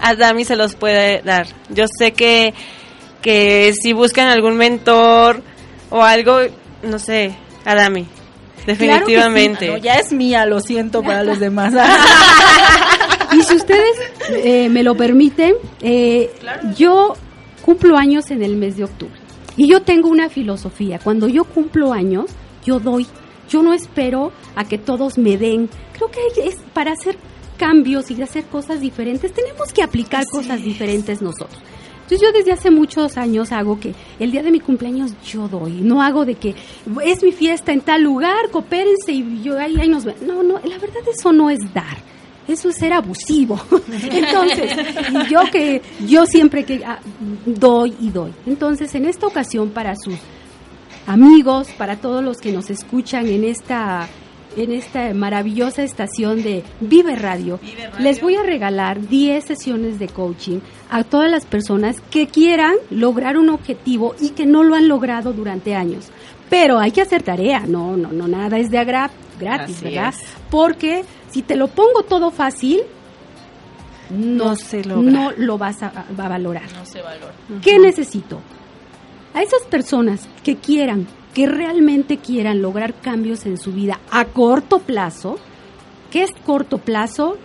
a Dami se los puede dar. Yo sé que, que si buscan algún mentor o algo, no sé, a Dami. Definitivamente. Claro sí. no, ya es mía, lo siento para los demás. [laughs] [laughs] Y si ustedes eh, me lo permiten, eh, claro. yo cumplo años en el mes de octubre. Y yo tengo una filosofía. Cuando yo cumplo años, yo doy. Yo no espero a que todos me den. Creo que es para hacer cambios y hacer cosas diferentes, tenemos que aplicar cosas diferentes nosotros. Entonces yo desde hace muchos años hago que el día de mi cumpleaños yo doy, no hago de que es mi fiesta en tal lugar, coopérense y yo ahí, ahí nos ven. No, no, la verdad eso no es dar. Eso es ser abusivo. [laughs] Entonces, yo que yo siempre que ah, doy y doy. Entonces, en esta ocasión para sus amigos, para todos los que nos escuchan en esta en esta maravillosa estación de Vive Radio, les voy a regalar 10 sesiones de coaching a todas las personas que quieran lograr un objetivo y que no lo han logrado durante años. Pero hay que hacer tarea, no, no, no, nada es de agra gratis, Así ¿verdad? es. Porque si te lo pongo todo fácil, no, No se logra. no lo vas a, a valorar. No se valora. ¿Qué necesito? A esas personas que quieran, que realmente quieran lograr cambios en su vida a corto plazo, ¿qué es corto plazo?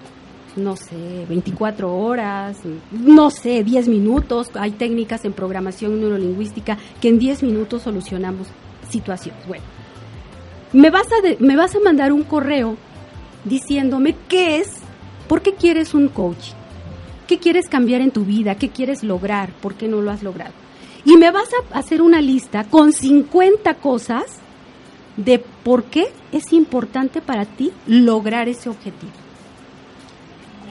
No sé, 24 horas, no sé, 10 minutos. Hay técnicas en programación neurolingüística que en 10 minutos solucionamos situaciones. Bueno, me vas a, de- me vas a mandar un correo diciéndome qué es, por qué quieres un coach, qué quieres cambiar en tu vida, qué quieres lograr, por qué no lo has logrado. Y me vas a hacer una lista con 50 cosas de por qué es importante para ti lograr ese objetivo.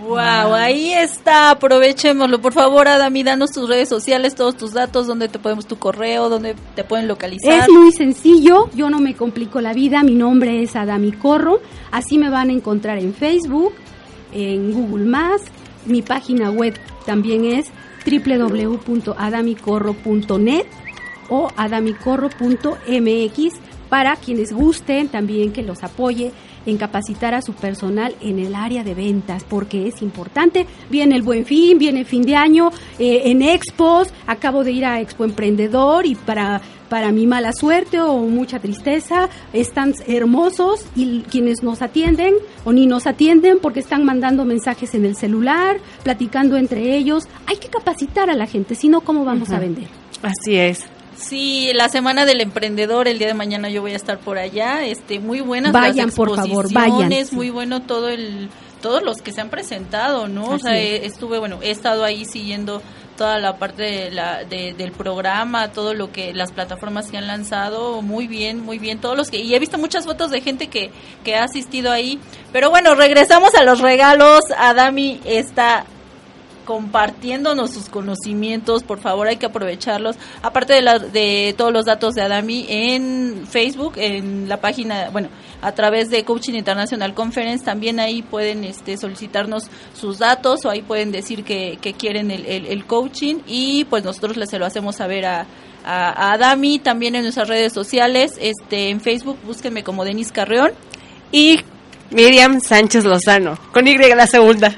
Wow, ahí está, aprovechémoslo. Por favor, Adami, danos tus redes sociales, todos tus datos, donde te podemos tu correo, donde te pueden localizar. Es muy sencillo, yo no me complico la vida, mi nombre es Adami Corro, así me van a encontrar en Facebook, en Google Más, mi página web también es www.adamicorro.net o adamicorro.mx para quienes gusten también que los apoye en capacitar a su personal en el área de ventas, porque es importante. Viene el buen fin, viene el fin de año, eh, en expos, acabo de ir a Expo Emprendedor y para, para mi mala suerte o mucha tristeza, están hermosos y quienes nos atienden o ni nos atienden porque están mandando mensajes en el celular, platicando entre ellos. Hay que capacitar a la gente, si no, ¿cómo vamos a vender? Así es. Sí, la semana del emprendedor, el día de mañana yo voy a estar por allá. Este, muy buenas Vayan, las por favor, exposiciones, vayan. muy bueno todo el todos los que se han presentado, ¿no? o sea, es. eh, estuve, bueno, he estado ahí siguiendo toda la parte de la, de- del programa, todo lo que las plataformas que han lanzado, muy bien, muy bien, todos los que y he visto muchas fotos de gente que que ha asistido ahí, pero bueno, regresamos a los regalos. Adami está compartiéndonos sus conocimientos, por favor hay que aprovecharlos. Aparte de, la- de todos los datos de Adami en Facebook, en la página, bueno, a través de Coaching International Conference, también ahí pueden este, solicitarnos sus datos o ahí pueden decir que, quieren el, coaching y pues nosotros les se lo hacemos saber a, a, también en nuestras redes sociales, este en Facebook, búsquenme como Denis Carreón. Y Miriam Sánchez Lozano, con Y la segunda.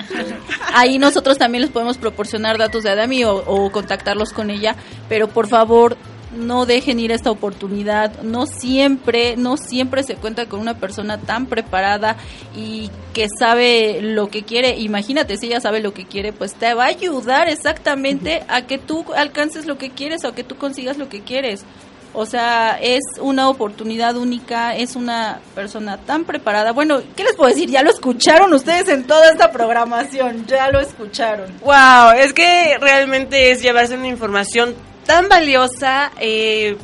Ahí nosotros también les podemos proporcionar datos de Adami o, contactarlos con ella, pero por favor no dejen ir esta oportunidad. No siempre, no siempre se cuenta con una persona tan preparada y que sabe lo que quiere. Imagínate, si ella sabe lo que quiere, pues te va a ayudar exactamente a que tú alcances lo que quieres o que tú consigas lo que quieres. O sea, es una oportunidad única, es una persona tan preparada. Bueno, ¿qué les puedo decir? Ya lo escucharon ustedes en toda esta programación, ya lo escucharon. Wow, es que realmente es llevarse una información tan valiosa. eh,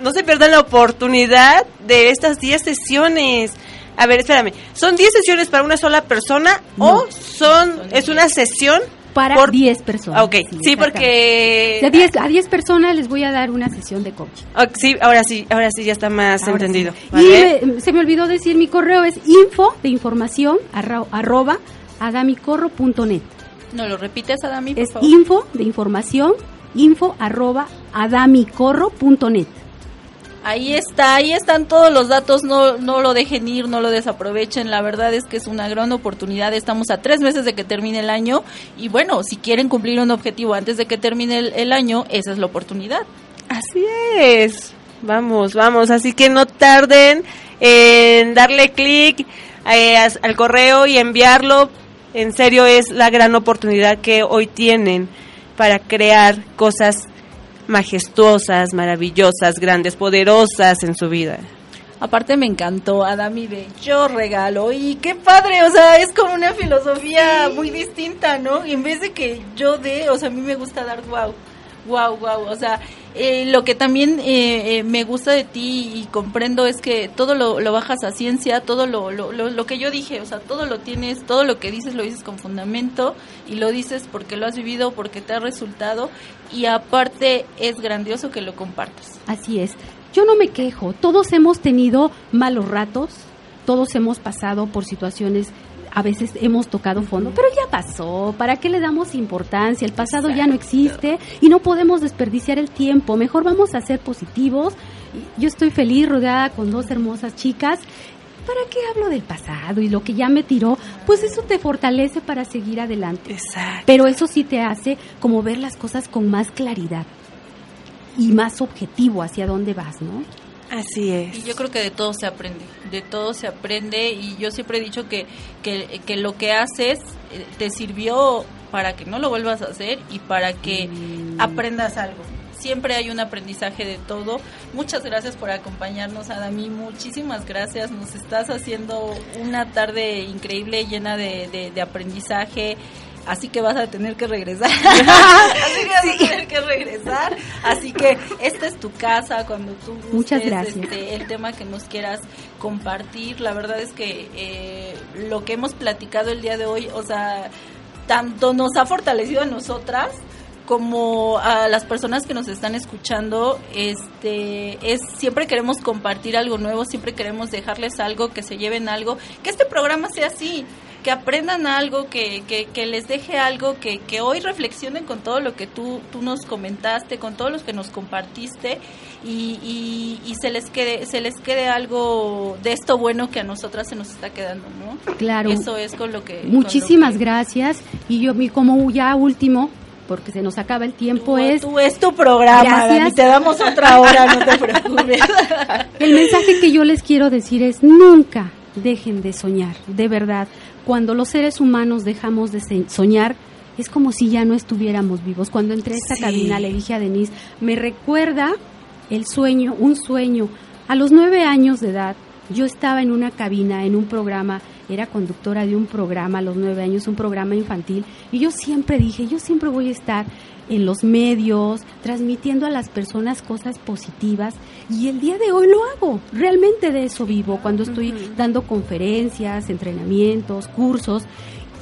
no se pierdan la oportunidad de estas 10 sesiones. A ver, espérame. ¿Son 10 sesiones para una sola persona o son es una sesión Para por 10 personas. Ok, sí, porque De 10 a 10 personas les voy a dar una sesión de coaching. Sí, ahora sí, ahora sí ya está más Ahora entendido. sí. ¿vale? Y me- se me olvidó decir, mi correo es info de información arro- arroba adamicorro.net. ¿No lo repites, Adami, por Es favor? info de información info arroba adamicorro.net. Ahí está, ahí están todos los datos, no, no lo dejen ir, no lo desaprovechen, la verdad es que es una gran oportunidad, estamos a tres meses de que termine el año y bueno, si quieren cumplir un objetivo antes de que termine el, año, esa es la oportunidad. Así es. Vamos, vamos. Así que no tarden en darle clic eh, al correo y enviarlo. En serio, es la gran oportunidad que hoy tienen para crear cosas majestuosas, maravillosas, grandes, poderosas en su vida. Aparte me encantó Adami de yo regalo y qué padre, o sea, es como una filosofía muy distinta, ¿no? Y en vez de que yo dé, o sea, a mí me gusta dar wow, wow, wow, o sea, eh, lo que también eh, eh, me gusta de ti y comprendo es que todo lo, lo bajas a ciencia, todo lo, lo, lo, que yo dije, o sea, todo lo tienes, todo lo que dices lo dices con fundamento y lo dices porque lo has vivido, porque te ha resultado y aparte es grandioso que lo compartas. Así es. Yo no me quejo. Todos hemos tenido malos ratos, todos hemos pasado por situaciones, a veces hemos tocado fondo, pero ya pasó. ¿Para qué le damos importancia? El pasado ya no existe y no podemos desperdiciar el tiempo. Mejor vamos a ser positivos. Yo estoy feliz rodeada con dos hermosas chicas. ¿Para qué hablo del pasado y lo que ya me tiró? Pues eso te fortalece para seguir adelante. Exacto. Pero eso sí te hace como ver las cosas con más claridad y más objetivo hacia dónde vas, ¿no? Así es. Y yo creo que de todo se aprende, de todo se aprende y yo siempre he dicho que, que, que lo que haces eh, te sirvió para que no lo vuelvas a hacer y para que aprendas algo. Siempre hay un aprendizaje de todo. Muchas gracias por acompañarnos, Adami. Muchísimas gracias. Nos estás haciendo una tarde increíble, llena de, de, de aprendizaje así que vas a tener que regresar. [laughs] así que vas a tener que regresar. Así que esta es tu casa cuando tú gustes, Muchas gracias. este, el tema que nos quieras compartir. La verdad es que eh, lo que hemos platicado el día de hoy, o sea, tanto nos ha fortalecido a nosotras como a las personas que nos están escuchando, este es siempre queremos compartir algo nuevo, siempre queremos dejarles algo, que se lleven algo, que este programa sea así, que aprendan algo, que, que, que les deje algo, que, que hoy reflexionen con todo lo que tú, tú nos comentaste, con todo lo que nos compartiste y, y, y se les quede se les quede algo de esto bueno que a nosotras se nos está quedando, ¿no? Claro. Eso es con lo que Muchísimas lo que- gracias. Y yo, mi como ya último, porque se nos acaba el tiempo, Tú- es tú- es tu programa. Dani, te damos otra hora, no te preocupes. [laughs] El mensaje que yo les quiero decir es nunca dejen de soñar, de verdad. Cuando los seres humanos dejamos de soñar, es como si ya no estuviéramos vivos. Cuando entré a esta Sí. cabina le dije a Denise, me recuerda el sueño, un sueño. A los nueve años de edad, yo estaba en una cabina, en un programa, era conductora de un programa a los nueve años, un programa infantil, y yo siempre dije, yo siempre voy a estar en los medios, transmitiendo a las personas cosas positivas, y el día de hoy lo hago, realmente de eso vivo, cuando estoy dando conferencias, entrenamientos, cursos,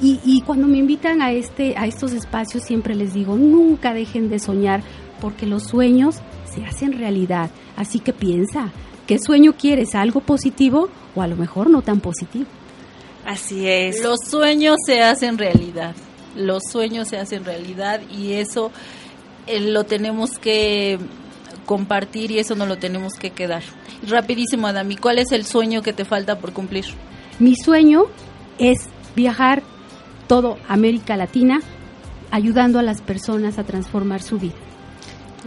y, y cuando me invitan a, este, a estos espacios siempre les digo, nunca dejen de soñar, porque los sueños se hacen realidad, así que piensa, ¿qué sueño quieres? ¿Algo positivo o a lo mejor no tan positivo? Así es. Los sueños se hacen realidad. Los sueños se hacen realidad y eso eh, lo tenemos que compartir y eso no lo tenemos que quedar. Rapidísimo, Adami, ¿cuál es el sueño que te falta por cumplir? Mi sueño es viajar todo América Latina ayudando a las personas a transformar su vida.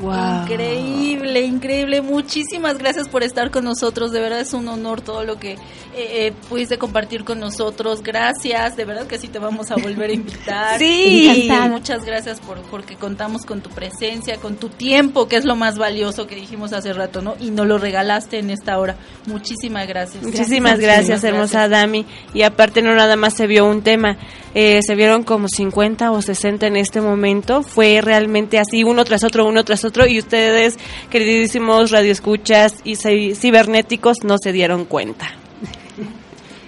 Wow. Increíble, increíble. Muchísimas gracias por estar con nosotros. De verdad es un honor todo lo que eh, eh, pudiste compartir con nosotros. Gracias. De verdad que sí te vamos a volver a invitar. [laughs] Sí. Encantada. Muchas gracias por porque contamos con tu presencia, con tu tiempo, que es lo más valioso que dijimos hace rato, ¿no? Y nos lo regalaste en esta hora. Muchísimas gracias. Muchísimas gracias, hermosa Dami. Y aparte no nada más se vio un tema, eh, se vieron como 50 o 60 en este momento. Fue realmente así, uno tras otro, uno tras otro. Y ustedes, queridísimos radioescuchas y ci- cibernéticos, no se dieron cuenta.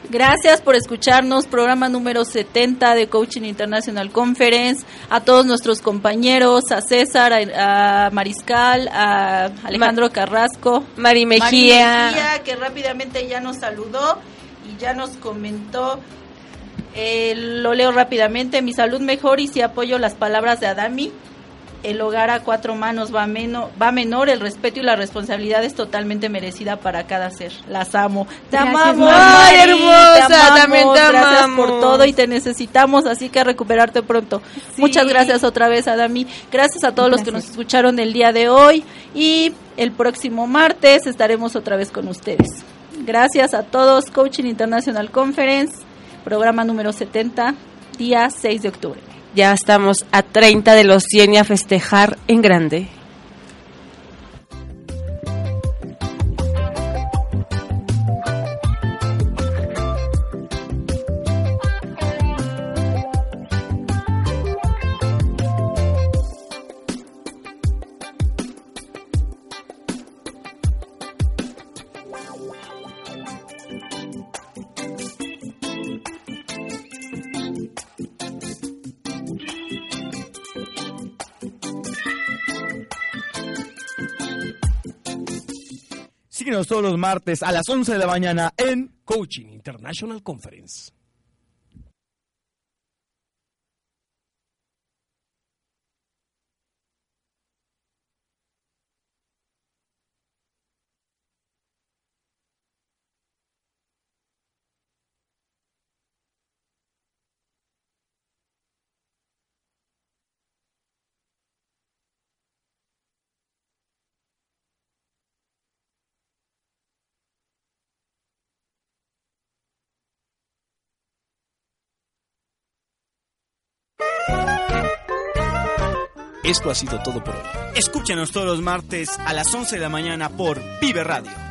Gracias por escucharnos, programa número 70 de Coaching International Conference, a todos nuestros compañeros, a César, a, a Mariscal, a Alejandro Carrasco, Mari Mari Mejía, Mejía, que rápidamente ya nos saludó y ya nos comentó, eh, lo leo rápidamente, mi salud mejor y si apoyo las palabras de Adami, el hogar a cuatro manos va, meno- va menor, el respeto y la responsabilidad es totalmente merecida para cada ser. Las amo. Te Gracias, amamos. Mari, hermosa, te amamos, también te Gracias amamos. por todo y te necesitamos, así que a recuperarte pronto. Sí. Muchas gracias otra vez, Adami. Gracias a todos los que nos Gracias. escucharon el día de hoy y el próximo martes estaremos otra vez con ustedes. Gracias a todos, Coaching International Conference, programa número 70, día 6 de octubre. Ya estamos a 30 de los 100 y a festejar en grande. Martes a las 11 de la mañana en Coaching International Conference. Esto ha sido todo por hoy. Escúchanos todos los martes a las 11 de la mañana por Vive Radio.